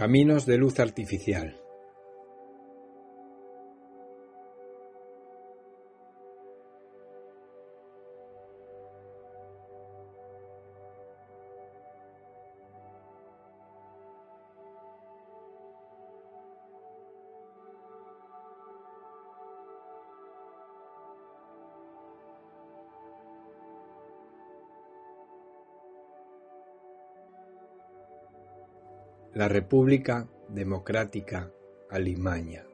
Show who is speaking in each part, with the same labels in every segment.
Speaker 1: Caminos de luz artificial. La República Democrática Alimaña.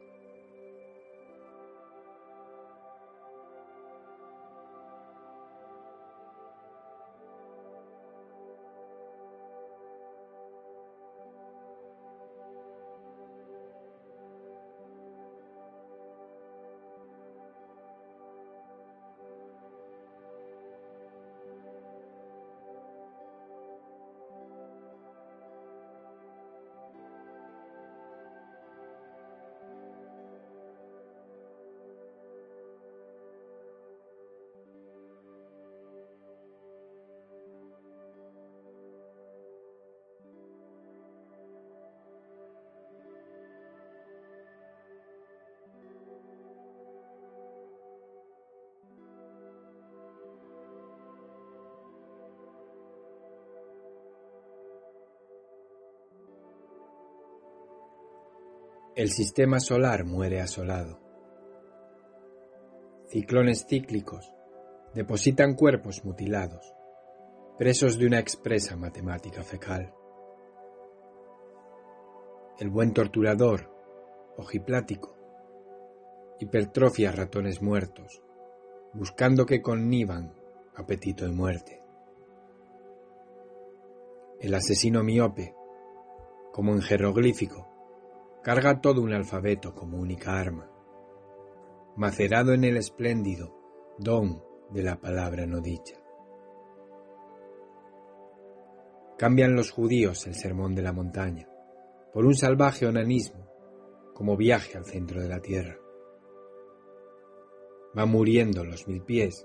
Speaker 1: El sistema solar muere asolado. Ciclones cíclicos depositan cuerpos mutilados, presos de una expresa matemática fecal. El buen torturador, ojiplático, hipertrofia ratones muertos, buscando que connivan apetito y muerte. El asesino miope, como en jeroglífico, carga todo un alfabeto como única arma, macerado en el espléndido don de la palabra no dicha. Cambian los judíos el sermón de la montaña por un salvaje onanismo como viaje al centro de la tierra. Va muriendo los mil pies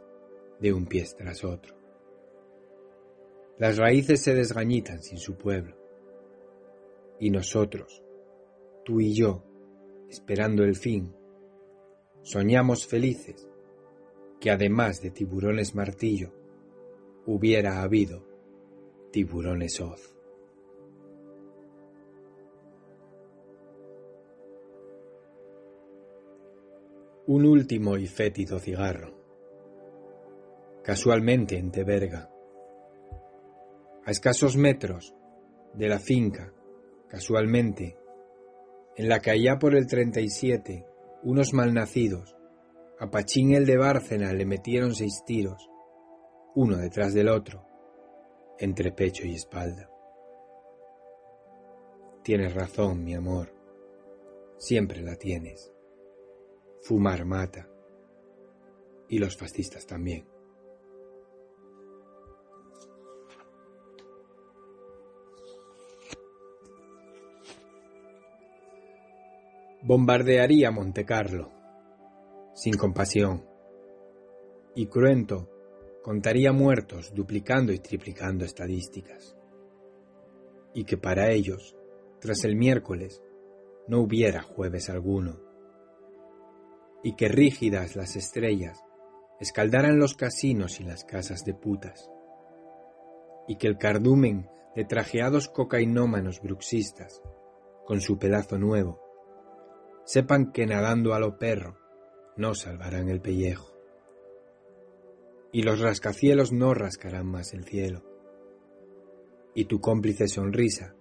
Speaker 1: de un pie tras otro. Las raíces se desgañitan sin su pueblo. Y nosotros, tú y yo, esperando el fin, soñamos felices que además de tiburones martillo, hubiera habido tiburones hoz. Un último y fétido cigarro, casualmente en Teberga, a escasos metros de la finca, casualmente en la que por el 37 unos malnacidos a Pachín el de Bárcena le metieron seis tiros, uno detrás del otro, entre pecho y espalda. Tienes razón, mi amor, siempre la tienes. Fumar mata, y los fascistas también. Bombardearía Montecarlo, sin compasión, y cruento contaría muertos duplicando y triplicando estadísticas, y que para ellos, tras el miércoles, no hubiera jueves alguno, y que rígidas las estrellas escaldaran los casinos y las casas de putas, y que el cardumen de trajeados cocainómanos bruxistas, con su pedazo nuevo, sepan que nadando a lo perro no salvarán el pellejo. Y los rascacielos no rascarán más el cielo. Y tu cómplice sonrisa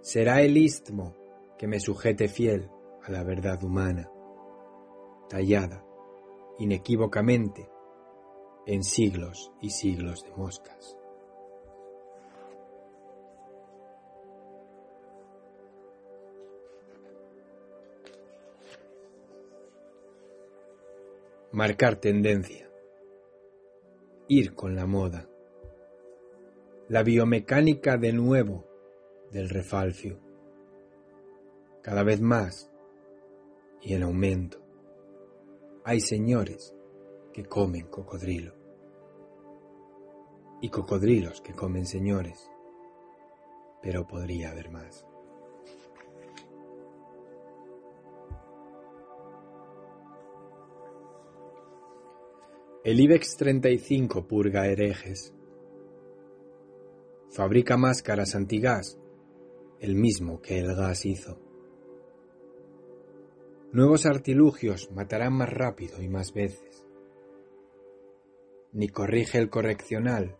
Speaker 1: será el istmo que me sujete fiel a la verdad humana, tallada inequívocamente en siglos y siglos de moscas. Marcar tendencia, ir con la moda, la biomecánica de nuevo del refalcio, cada vez más. Y en aumento. Hay señores que comen cocodrilo. Y cocodrilos que comen señores, pero podría haber más. El IBEX 35 purga herejes. Fabrica máscaras antigas, el mismo que el gas hizo. Nuevos artilugios matarán más rápido y más veces. Ni corrige el correccional,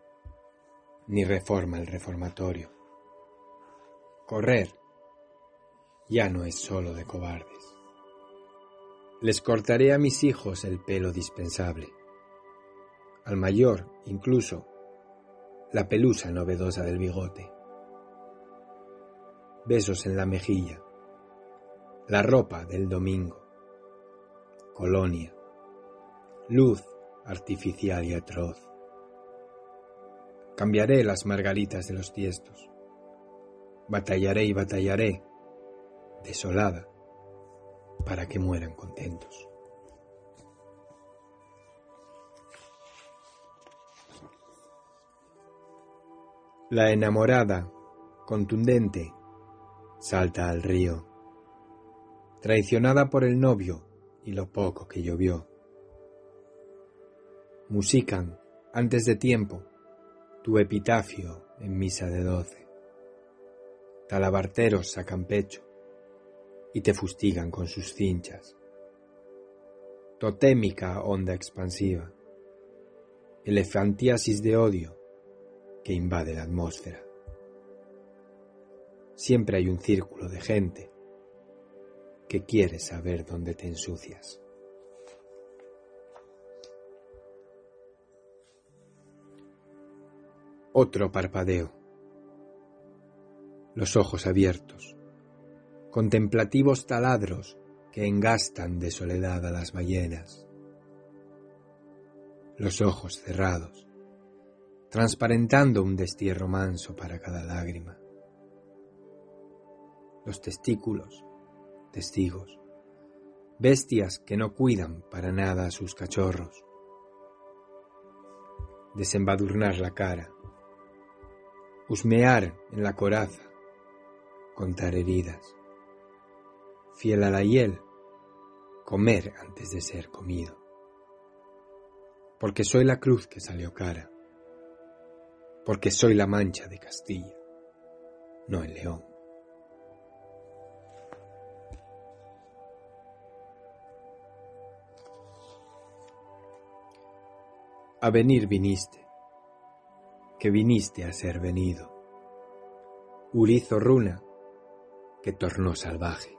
Speaker 1: ni reforma el reformatorio. Correr ya no es solo de cobardes. Les cortaré a mis hijos el pelo dispensable. Al mayor, incluso, la pelusa novedosa del bigote. Besos en la mejilla la ropa del domingo, colonia, luz artificial y atroz. Cambiaré las margaritas de los tiestos, batallaré y batallaré, desolada, para que mueran contentos. La enamorada, contundente, salta al río traicionada por el novio y lo poco que llovió. Musican, antes de tiempo, tu epitafio en misa de doce. Talabarteros sacan pecho y te fustigan con sus cinchas. Totémica onda expansiva, elefantiasis de odio que invade la atmósfera. Siempre hay un círculo de gente que quieres saber dónde te ensucias. Otro parpadeo. Los ojos abiertos, contemplativos taladros que engastan de soledad a las ballenas. Los ojos cerrados, transparentando un destierro manso para cada lágrima. Los testículos testigos, bestias que no cuidan para nada a sus cachorros. Desembadurnar la cara, husmear en la coraza, contar heridas, fiel a la hiel, comer antes de ser comido. Porque soy la cruz que salió cara, porque soy la mancha de Castilla, no el león. A venir viniste, que viniste a ser venido. Urizo runa, que tornó salvaje.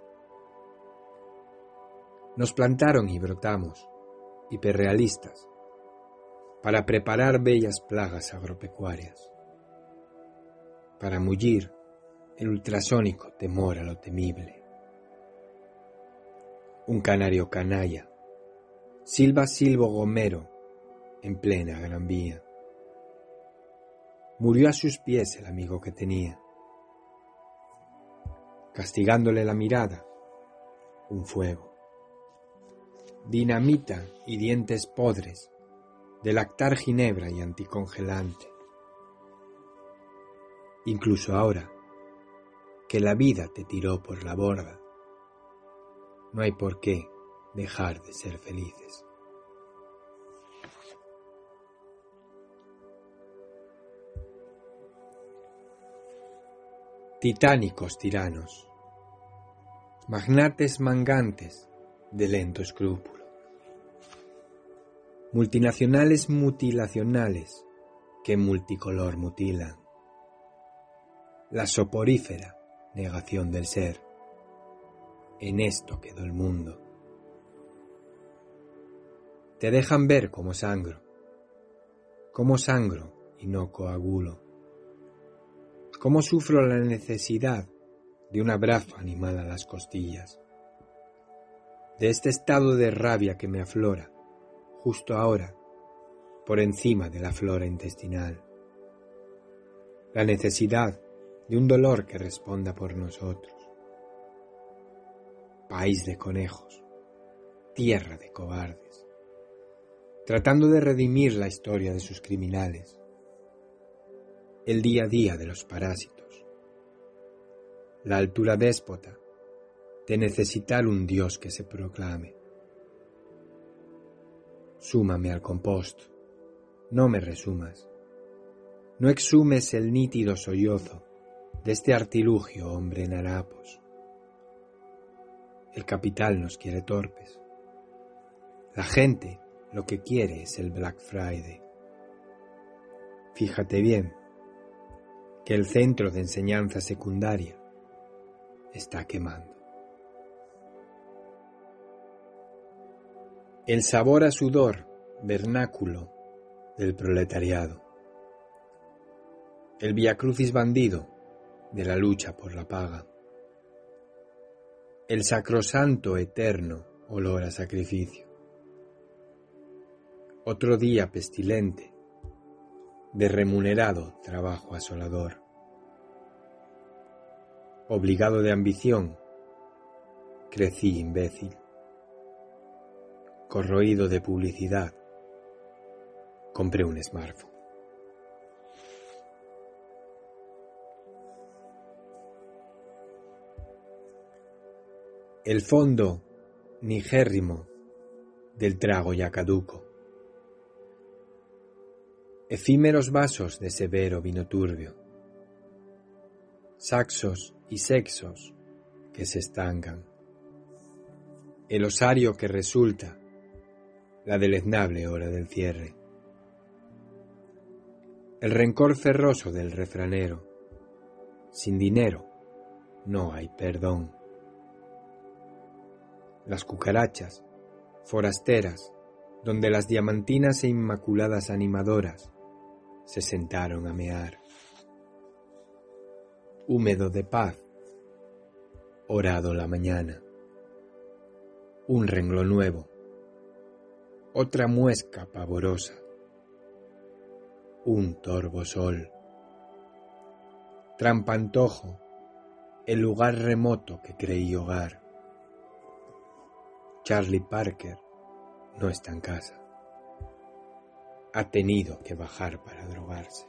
Speaker 1: Nos plantaron y brotamos, hiperrealistas, para preparar bellas plagas agropecuarias, para mullir el ultrasónico temor a lo temible. Un canario canalla, silba silbo gomero, en plena Gran Vía. Murió a sus pies el amigo que tenía, castigándole la mirada, un fuego. Dinamita y dientes podres de lactar ginebra y anticongelante. Incluso ahora que la vida te tiró por la borda, no hay por qué dejar de ser felices. titánicos tiranos, magnates mangantes de lento escrúpulo, multinacionales mutilacionales que multicolor mutilan, la soporífera negación del ser. En esto quedó el mundo. Te dejan ver como sangro, como sangro y no coagulo cómo sufro la necesidad de un abrazo animal a las costillas, de este estado de rabia que me aflora, justo ahora, por encima de la flora intestinal, la necesidad de un dolor que responda por nosotros. País de conejos, tierra de cobardes, tratando de redimir la historia de sus criminales, el día a día de los parásitos, la altura déspota de necesitar un Dios que se proclame. Súmame al compost, no me resumas. No exhumes el nítido sollozo de este artilugio, hombre en harapos. El capital nos quiere torpes. La gente lo que quiere es el Black Friday. Fíjate bien que el centro de enseñanza secundaria está quemando. El sabor a sudor vernáculo del proletariado. El viacrucis bandido de la lucha por la paga. El sacrosanto eterno olor a sacrificio. Otro día pestilente de remunerado trabajo asolador. Obligado de ambición, crecí imbécil. Corroído de publicidad, compré un smartphone. El fondo nigérrimo del trago ya caduco. Efímeros vasos de severo vino turbio, saxos y sexos que se estancan, el osario que resulta la deleznable hora del cierre, el rencor ferroso del refranero, sin dinero no hay perdón, las cucarachas, forasteras, donde las diamantinas e inmaculadas animadoras se sentaron a mear. Húmedo de paz, orado la mañana. Un renglón nuevo, otra muesca pavorosa, un torvo sol. Trampantojo, el lugar remoto que creí hogar. Charlie Parker no está en casa ha tenido que bajar para drogarse.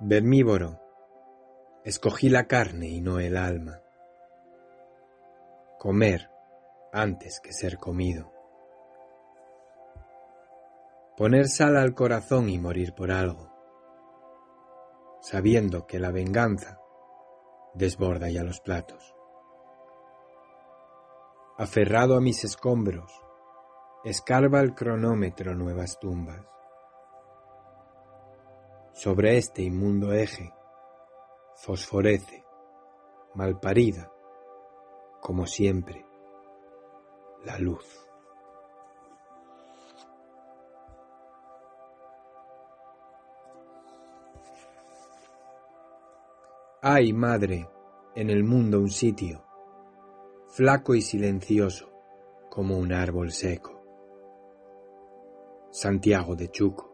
Speaker 1: Vermívoro, escogí la carne y no el alma. Comer antes que ser comido. Poner sal al corazón y morir por algo, sabiendo que la venganza desborda ya los platos aferrado a mis escombros, escarba el cronómetro nuevas tumbas. Sobre este inmundo eje, fosforece, malparida, como siempre, la luz. Hay, madre, en el mundo un sitio flaco y silencioso como un árbol seco. Santiago de Chuco,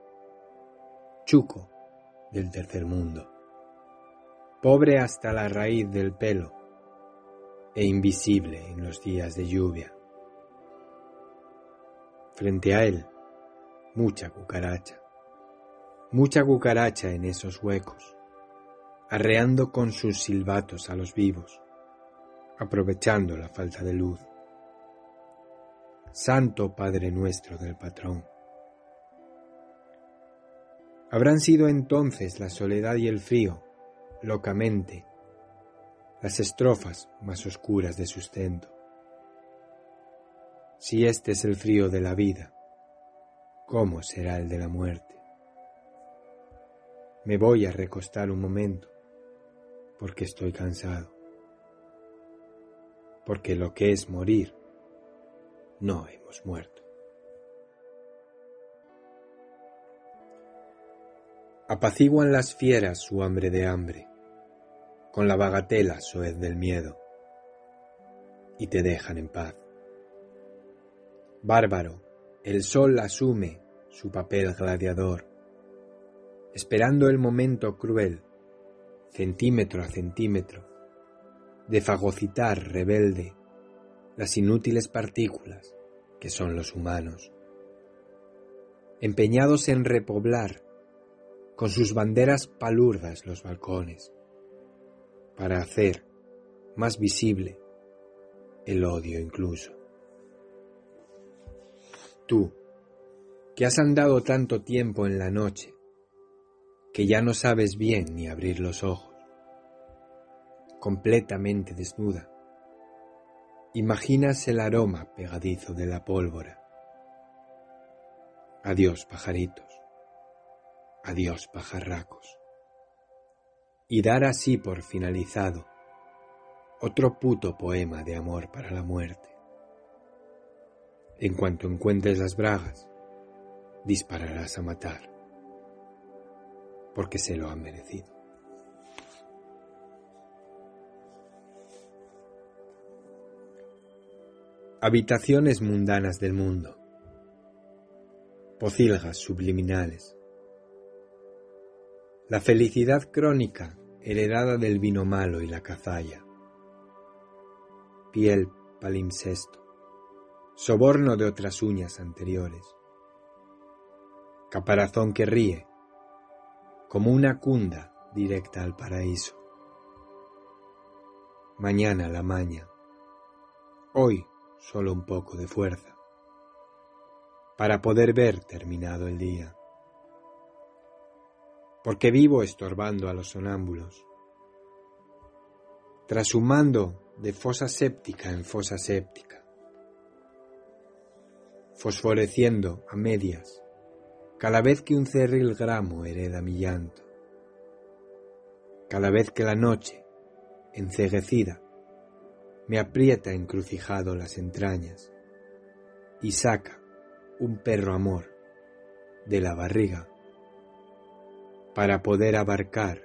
Speaker 1: Chuco del tercer mundo, pobre hasta la raíz del pelo e invisible en los días de lluvia. Frente a él, mucha cucaracha, mucha cucaracha en esos huecos, arreando con sus silbatos a los vivos aprovechando la falta de luz. Santo Padre nuestro del patrón. Habrán sido entonces la soledad y el frío, locamente, las estrofas más oscuras de sustento. Si este es el frío de la vida, ¿cómo será el de la muerte? Me voy a recostar un momento, porque estoy cansado porque lo que es morir, no hemos muerto. Apaciguan las fieras su hambre de hambre, con la bagatela soez del miedo, y te dejan en paz. Bárbaro, el sol asume su papel gladiador, esperando el momento cruel, centímetro a centímetro, de fagocitar rebelde las inútiles partículas que son los humanos, empeñados en repoblar con sus banderas palurdas los balcones, para hacer más visible, el odio incluso. Tú, que has andado tanto tiempo en la noche, que ya no sabes bien ni abrir los ojos, completamente desnuda, imaginas el aroma pegadizo de la pólvora. Adiós pajaritos, adiós pajarracos. Y dar así por finalizado otro puto poema de amor para la muerte. En cuanto encuentres las bragas, dispararás a matar, porque se lo ha merecido. Habitaciones mundanas del mundo, pocilgas subliminales, la felicidad crónica heredada del vino malo y la cazalla, piel palimpsesto, soborno de otras uñas anteriores, caparazón que ríe, como una cunda directa al paraíso. Mañana la maña, hoy solo un poco de fuerza, para poder ver terminado el día. Porque vivo estorbando a los sonámbulos, trashumando de fosa séptica en fosa séptica, fosforeciendo a medias cada vez que un cerril gramo hereda mi llanto, cada vez que la noche, enceguecida, me aprieta encrucijado las entrañas y saca un perro amor de la barriga para poder abarcar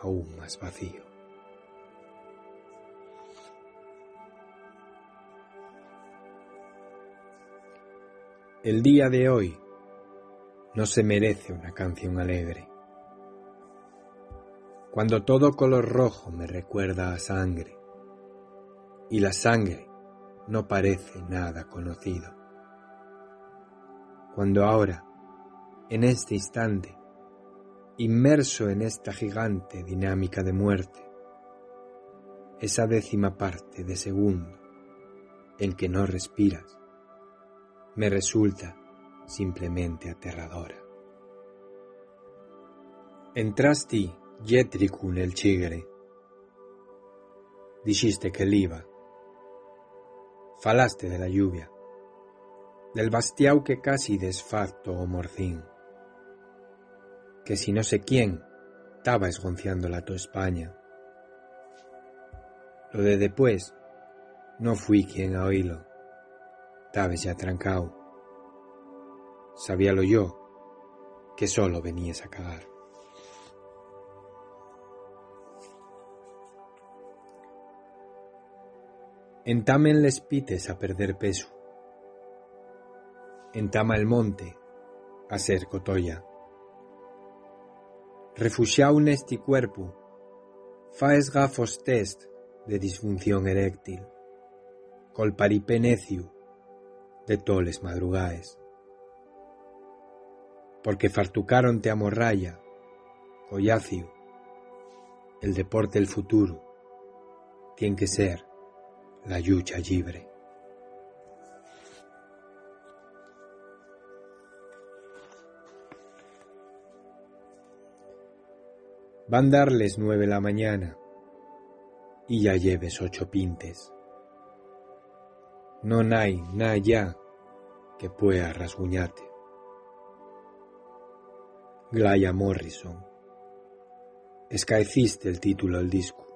Speaker 1: aún más vacío. El día de hoy no se merece una canción alegre. Cuando todo color rojo me recuerda a sangre y la sangre no parece nada conocido. Cuando ahora, en este instante, inmerso en esta gigante dinámica de muerte, esa décima parte de segundo en que no respiras, me resulta simplemente aterradora. Entrasti Jetricu nel Cigere. Dijiste che l'iva. Falaste de la lluvia, del bastiau que casi desfacto o morcín, que si no sé quién estaba esgonciándola tu España. Lo de después, no fui quien a oírlo estabas ya trancao. Sabíalo yo, que solo venías a cagar. Entamen les pites a perder peso. Entama el monte a ser cotoya. Refugiao nesti cuerpo, faes gafos test de disfunción eréctil, col paripeneciu de toles madrugaes. Porque fartucaronte a morralla, collacio, el deporte el futuro, tiene que ser la lucha libre. Van darles nueve la mañana y ya lleves ocho pintes no hay nada ya que pueda rasguñarte. Glaya Morrison. Escaeciste el título del disco.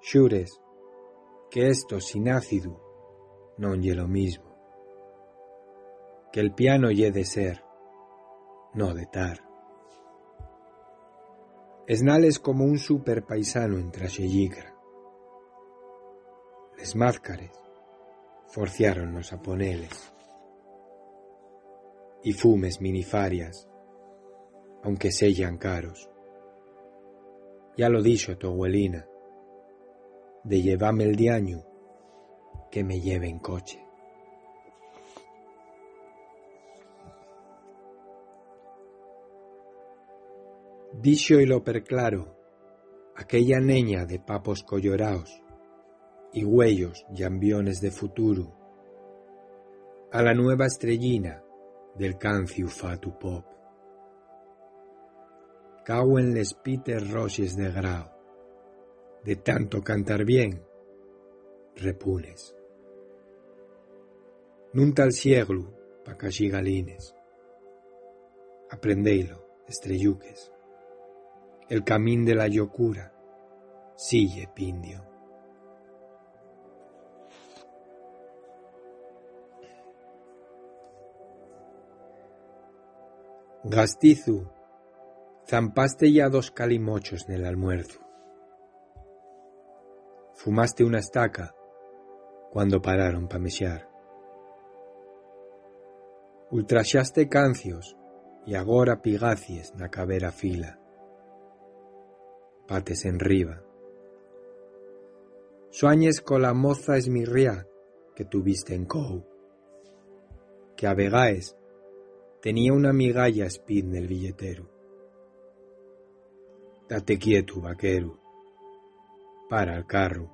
Speaker 1: Xures que esto sin ácido non lle lo mismo. Que el piano lle de ser, no de tar. Esnales como un super paisano en traxelligra. Les máscares forciáronnos a poneles. Y fumes minifarias, aunque sellan caros. Ya lo dicho tu abuelina, de llevarme el diaño, que me lleve en coche. Y lo perclaro, aquella neña de papos colloraos y huellos y ambiones de futuro, a la nueva estrellina del canciu fatu pop. Cauen les pites roches de grau, de tanto cantar bien, repunes. Nun tal cieglu, pa galines. Aprendeilo, estrelluques. El camín de la locura, sigue pindio. Gastizu, zampaste ya dos calimochos en el almuerzo. Fumaste una estaca cuando pararon pa mexar. Ultraxaste cancios y agora pigacies na cabera fila. Pates en riba. Suañes la moza esmirria que tuviste en Cou. Que a vegaes tenía una migalla speed el billetero. Date quieto, vaquero. Para el carro.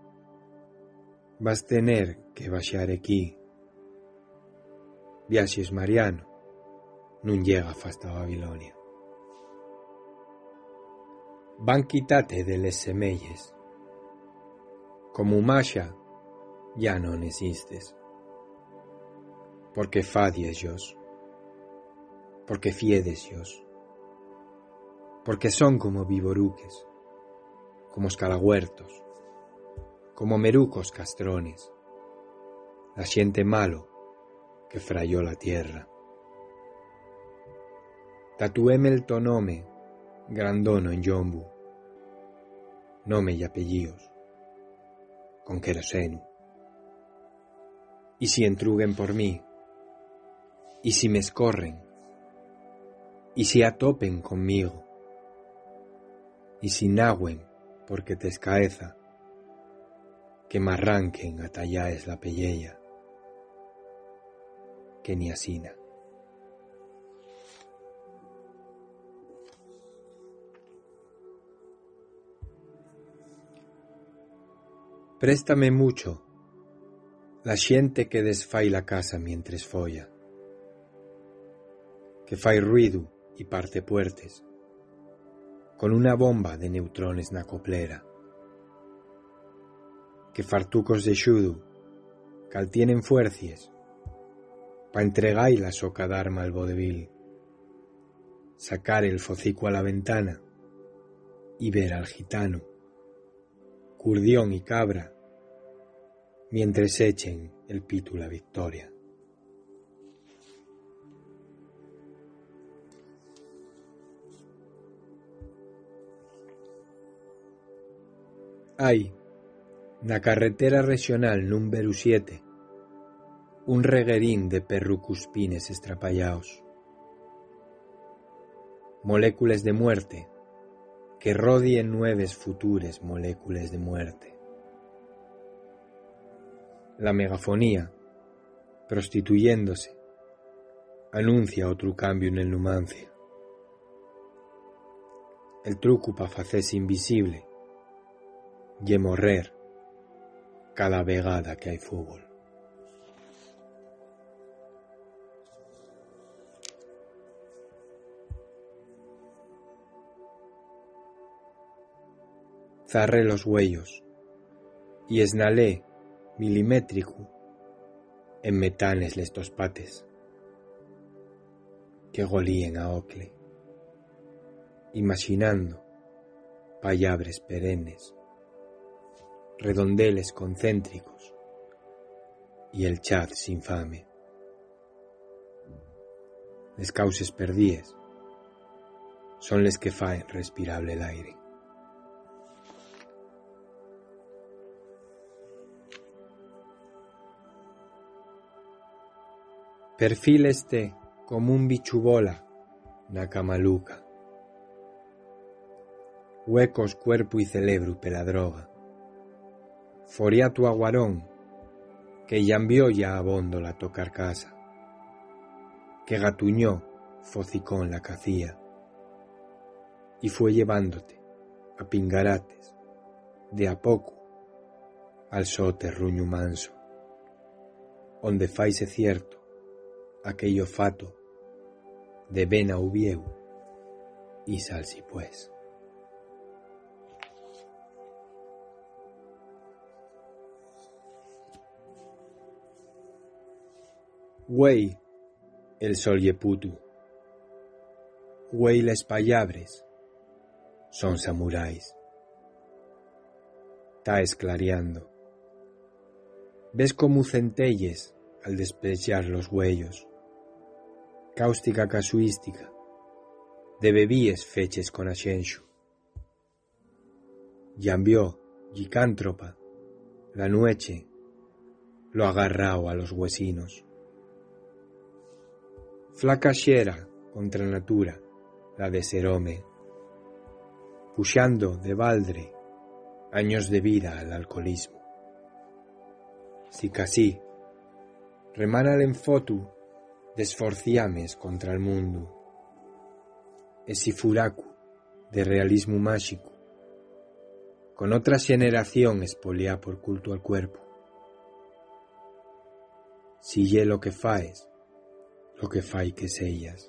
Speaker 1: Vas tener que baixar aquí. Viaxes Mariano nun llega hasta Babilonia. Van quitate de les semelles. Como Masha ya no existes. Porque fadies. Porque fiedes. Porque son como vivoruques, como escalahuertos, como merucos castrones, la gente malo que frayó la tierra. Tatuéme el tonome, grandono en yombu, nome y apellidos, con queroseno. Y si entruguen por mí, y si me escorren, y si atopen conmigo, y si nagüen porque te escaeza, que me arranquen a talláes la pelleya, que ni asina. Préstame mucho. La xente que desfai la casa mientras folla, que fai ruido y parte puertes, con una bomba de neutrones na coplera, que fartucos de xudo cal tienen fuercies pa entregar la soca d'arma al vodevil, sacar el focico a la ventana y ver al gitano Curdión y Cabra, mientras echen el pitu la victoria. Hay, la carretera regional número 7, un reguerín de perrucuspines estrapallaos, moléculas de muerte que rodien nueves futures moléculas de muerte. La megafonía, prostituyéndose, anuncia otro cambio en el Numancia. El truco pa facese invisible y morrer cada vegada que hay fútbol. Zarré los huellos y esnalé milimétrico en metanes les pates que golíen a ocle, imaginando payabres perennes, redondeles concéntricos y el chat sin fame. Les causes perdíes son les que faen respirable el Perfil este como un bichubola na camaluca. Huecos cuerpo y cerebro pela droga. Foría tu aguarón, que llambió ya abondo la tocar casa. Que gatuñó focicón la cacía. Y fue llevándote a pingarates, de a pouco, al só terruño manso, onde faise cierto aquello fato de vena ubieu y salsi pues. Güey, el sol yeputu. Güey les payabres. Son samuráis. Ta esclareando. Ves como centelles al despreciar los huellos. Cáustica casuística. De bebíes feches con ascenso. Llambió, gicántropa, la nueche, lo agarrao a los huesinos. Flaca xera contra natura, la de ser home, puxando de baldre años de vida al alcoholismo. Si casi, remana en fotu desforciames contra el mundo, esi furacu de realismo mágico, con otra generación espoliá por culto al cuerpo. Si ye lo que faes, lo que fai que sellas.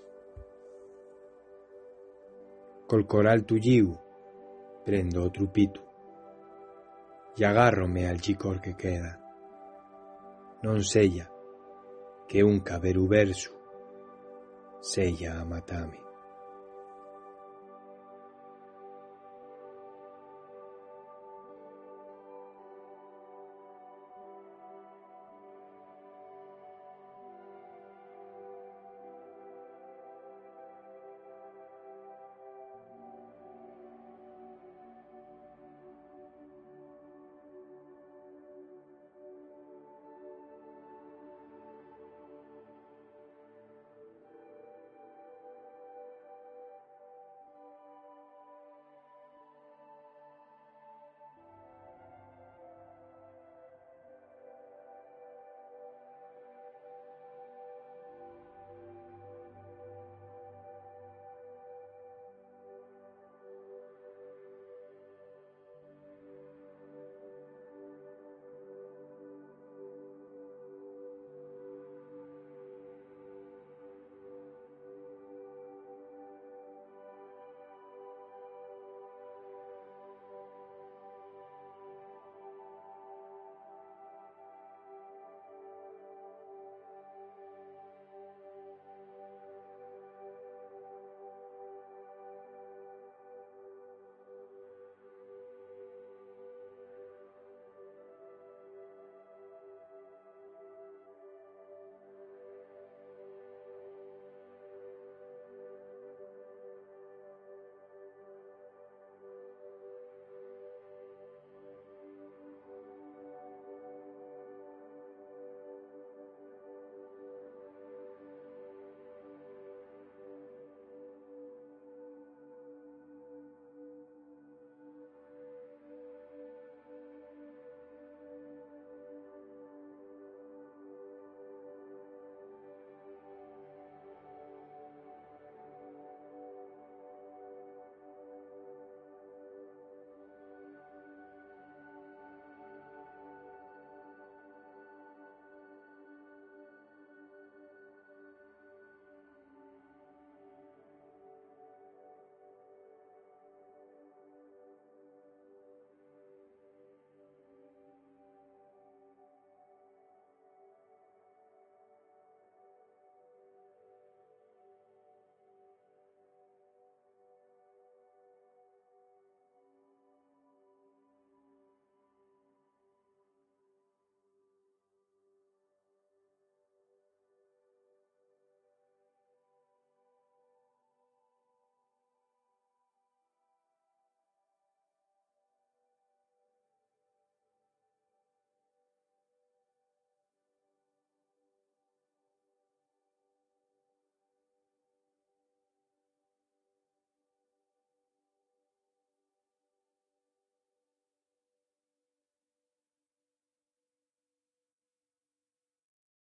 Speaker 1: Col coral tulliu prendo o trupito y agárrome al chicor que queda. Non sella que un caberu verso sella a matame.